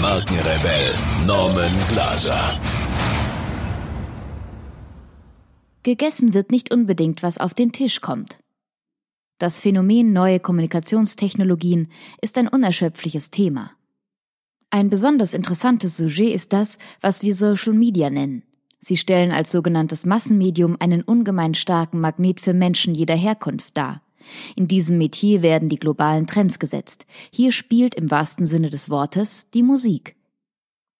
Markenrebell Norman Glaser. Gegessen wird nicht unbedingt, was auf den Tisch kommt. Das Phänomen neue Kommunikationstechnologien ist ein unerschöpfliches Thema. Ein besonders interessantes Sujet ist das, was wir Social Media nennen. Sie stellen als sogenanntes Massenmedium einen ungemein starken Magnet für Menschen jeder Herkunft dar. In diesem Metier werden die globalen Trends gesetzt. Hier spielt im wahrsten Sinne des Wortes die Musik.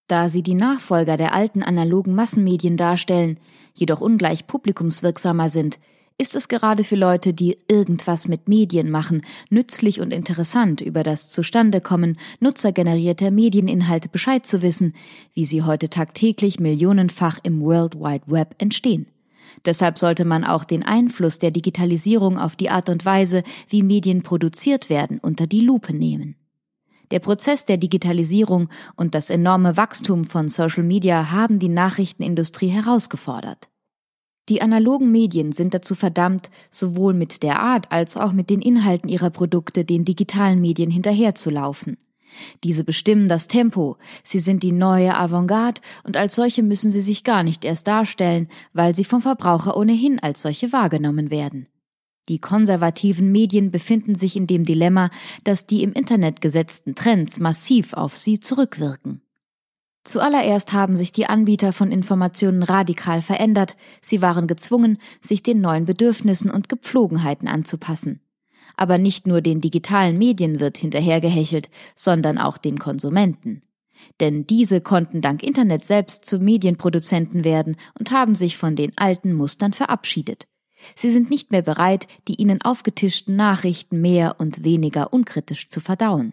Da sie die Nachfolger der alten analogen Massenmedien darstellen, jedoch ungleich publikumswirksamer sind, ist es gerade für Leute, die irgendwas mit Medien machen, nützlich und interessant über das Zustandekommen nutzergenerierter Medieninhalte Bescheid zu wissen, wie sie heute tagtäglich millionenfach im World Wide Web entstehen. Deshalb sollte man auch den Einfluss der Digitalisierung auf die Art und Weise, wie Medien produziert werden, unter die Lupe nehmen. Der Prozess der Digitalisierung und das enorme Wachstum von Social Media haben die Nachrichtenindustrie herausgefordert. Die analogen Medien sind dazu verdammt, sowohl mit der Art als auch mit den Inhalten ihrer Produkte den digitalen Medien hinterherzulaufen. Diese bestimmen das Tempo, sie sind die neue Avantgarde und als solche müssen sie sich gar nicht erst darstellen, weil sie vom Verbraucher ohnehin als solche wahrgenommen werden. Die konservativen Medien befinden sich in dem Dilemma, dass die im Internet gesetzten Trends massiv auf sie zurückwirken. Zuallererst haben sich die Anbieter von Informationen radikal verändert, sie waren gezwungen, sich den neuen Bedürfnissen und Gepflogenheiten anzupassen. Aber nicht nur den digitalen Medien wird hinterhergehechelt, sondern auch den Konsumenten. Denn diese konnten dank Internet selbst zu Medienproduzenten werden und haben sich von den alten Mustern verabschiedet. Sie sind nicht mehr bereit, die ihnen aufgetischten Nachrichten mehr und weniger unkritisch zu verdauen.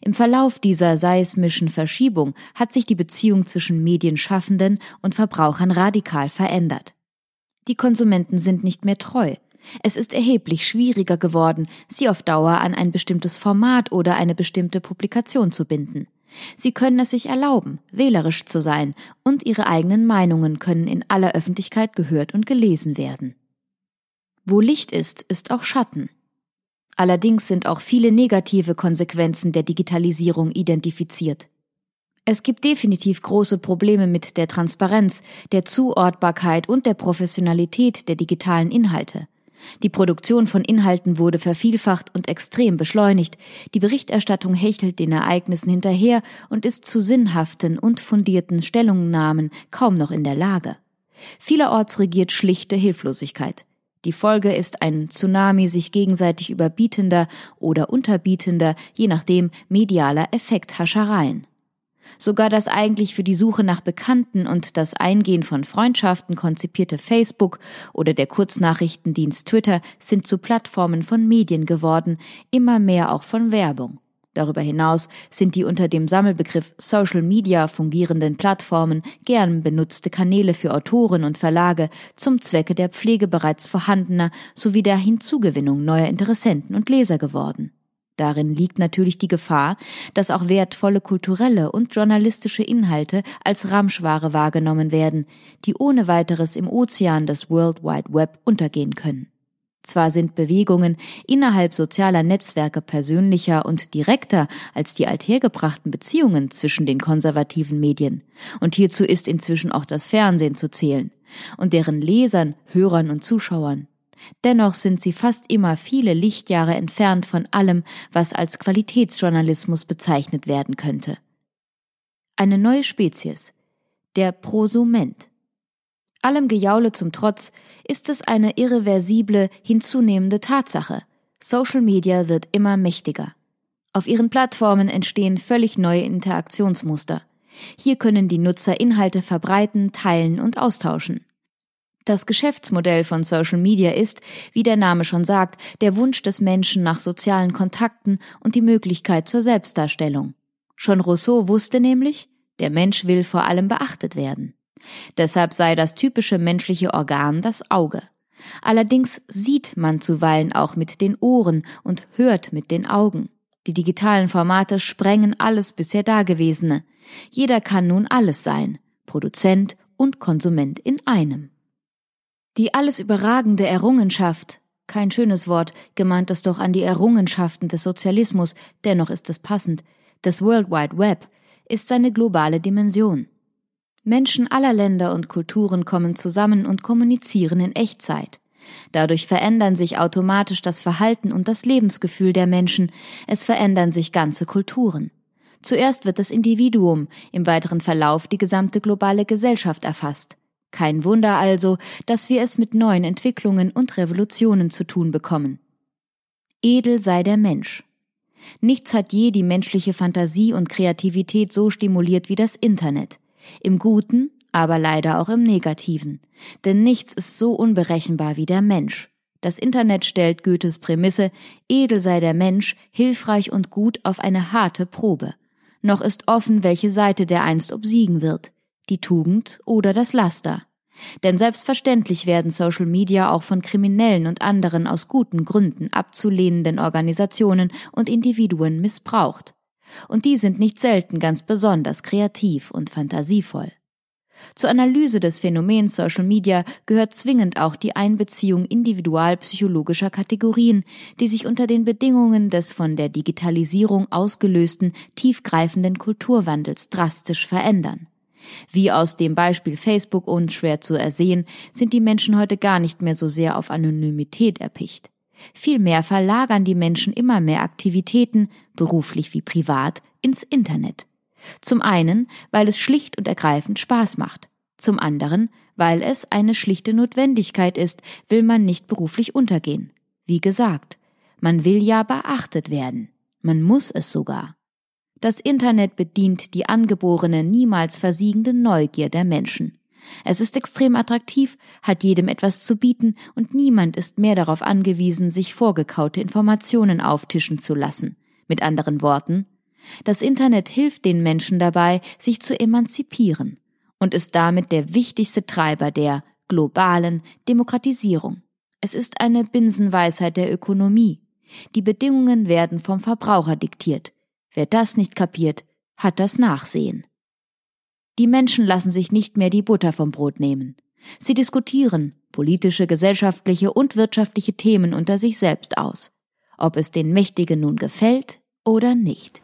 Im Verlauf dieser seismischen Verschiebung hat sich die Beziehung zwischen Medienschaffenden und Verbrauchern radikal verändert. Die Konsumenten sind nicht mehr treu. Es ist erheblich schwieriger geworden, sie auf Dauer an ein bestimmtes Format oder eine bestimmte Publikation zu binden. Sie können es sich erlauben, wählerisch zu sein, und ihre eigenen Meinungen können in aller Öffentlichkeit gehört und gelesen werden. Wo Licht ist, ist auch Schatten. Allerdings sind auch viele negative Konsequenzen der Digitalisierung identifiziert. Es gibt definitiv große Probleme mit der Transparenz, der Zuordbarkeit und der Professionalität der digitalen Inhalte. Die Produktion von Inhalten wurde vervielfacht und extrem beschleunigt, die Berichterstattung hechelt den Ereignissen hinterher und ist zu sinnhaften und fundierten Stellungnahmen kaum noch in der Lage. Vielerorts regiert schlichte Hilflosigkeit. Die Folge ist ein Tsunami sich gegenseitig überbietender oder unterbietender, je nachdem, medialer Effekthaschereien. Sogar das eigentlich für die Suche nach Bekannten und das Eingehen von Freundschaften konzipierte Facebook oder der Kurznachrichtendienst Twitter sind zu Plattformen von Medien geworden, immer mehr auch von Werbung. Darüber hinaus sind die unter dem Sammelbegriff Social Media fungierenden Plattformen gern benutzte Kanäle für Autoren und Verlage zum Zwecke der Pflege bereits vorhandener sowie der Hinzugewinnung neuer Interessenten und Leser geworden. Darin liegt natürlich die Gefahr, dass auch wertvolle kulturelle und journalistische Inhalte als Ramschware wahrgenommen werden, die ohne weiteres im Ozean des World Wide Web untergehen können. Zwar sind Bewegungen innerhalb sozialer Netzwerke persönlicher und direkter als die althergebrachten Beziehungen zwischen den konservativen Medien, und hierzu ist inzwischen auch das Fernsehen zu zählen, und deren Lesern, Hörern und Zuschauern. Dennoch sind sie fast immer viele Lichtjahre entfernt von allem, was als Qualitätsjournalismus bezeichnet werden könnte. Eine neue Spezies, der Prosument. Allem Gejaule zum Trotz ist es eine irreversible, hinzunehmende Tatsache. Social Media wird immer mächtiger. Auf ihren Plattformen entstehen völlig neue Interaktionsmuster. Hier können die Nutzer Inhalte verbreiten, teilen und austauschen. Das Geschäftsmodell von Social Media ist, wie der Name schon sagt, der Wunsch des Menschen nach sozialen Kontakten und die Möglichkeit zur Selbstdarstellung. Schon Rousseau wusste nämlich, Der Mensch will vor allem beachtet werden. Deshalb sei das typische menschliche Organ das Auge. Allerdings sieht man zuweilen auch mit den Ohren und hört mit den Augen. Die digitalen Formate sprengen alles bisher Dagewesene. Jeder kann nun alles sein, Produzent und Konsument in einem. Die alles überragende Errungenschaft, kein schönes Wort, gemeint es doch an die Errungenschaften des Sozialismus, dennoch ist es passend, des World Wide Web, ist seine globale Dimension. Menschen aller Länder und Kulturen kommen zusammen und kommunizieren in Echtzeit. Dadurch verändern sich automatisch das Verhalten und das Lebensgefühl der Menschen, es verändern sich ganze Kulturen. Zuerst wird das Individuum, im weiteren Verlauf die gesamte globale Gesellschaft erfasst. Kein Wunder also, dass wir es mit neuen Entwicklungen und Revolutionen zu tun bekommen. Edel sei der Mensch. Nichts hat je die menschliche Fantasie und Kreativität so stimuliert wie das Internet. Im Guten aber leider auch im Negativen. Denn nichts ist so unberechenbar wie der Mensch. Das Internet stellt Goethes Prämisse, edel sei der Mensch, hilfreich und gut auf eine harte Probe. Noch ist offen, welche Seite der einst obsiegen wird, die Tugend oder das Laster. Denn selbstverständlich werden Social Media auch von Kriminellen und anderen aus guten Gründen abzulehnenden Organisationen und Individuen missbraucht. Und die sind nicht selten ganz besonders kreativ und fantasievoll. Zur Analyse des Phänomens Social Media gehört zwingend auch die Einbeziehung individualpsychologischer Kategorien, die sich unter den Bedingungen des von der Digitalisierung ausgelösten tiefgreifenden Kulturwandels drastisch verändern. Wie aus dem Beispiel Facebook unschwer zu ersehen, sind die Menschen heute gar nicht mehr so sehr auf Anonymität erpicht. Vielmehr verlagern die Menschen immer mehr Aktivitäten, beruflich wie privat, ins Internet. Zum einen, weil es schlicht und ergreifend Spaß macht. Zum anderen, weil es eine schlichte Notwendigkeit ist, will man nicht beruflich untergehen. Wie gesagt, man will ja beachtet werden. Man muss es sogar. Das Internet bedient die angeborene, niemals versiegende Neugier der Menschen. Es ist extrem attraktiv, hat jedem etwas zu bieten und niemand ist mehr darauf angewiesen, sich vorgekaute Informationen auftischen zu lassen. Mit anderen Worten, das Internet hilft den Menschen dabei, sich zu emanzipieren und ist damit der wichtigste Treiber der globalen Demokratisierung. Es ist eine Binsenweisheit der Ökonomie. Die Bedingungen werden vom Verbraucher diktiert. Wer das nicht kapiert, hat das Nachsehen. Die Menschen lassen sich nicht mehr die Butter vom Brot nehmen. Sie diskutieren politische, gesellschaftliche und wirtschaftliche Themen unter sich selbst aus, ob es den Mächtigen nun gefällt oder nicht.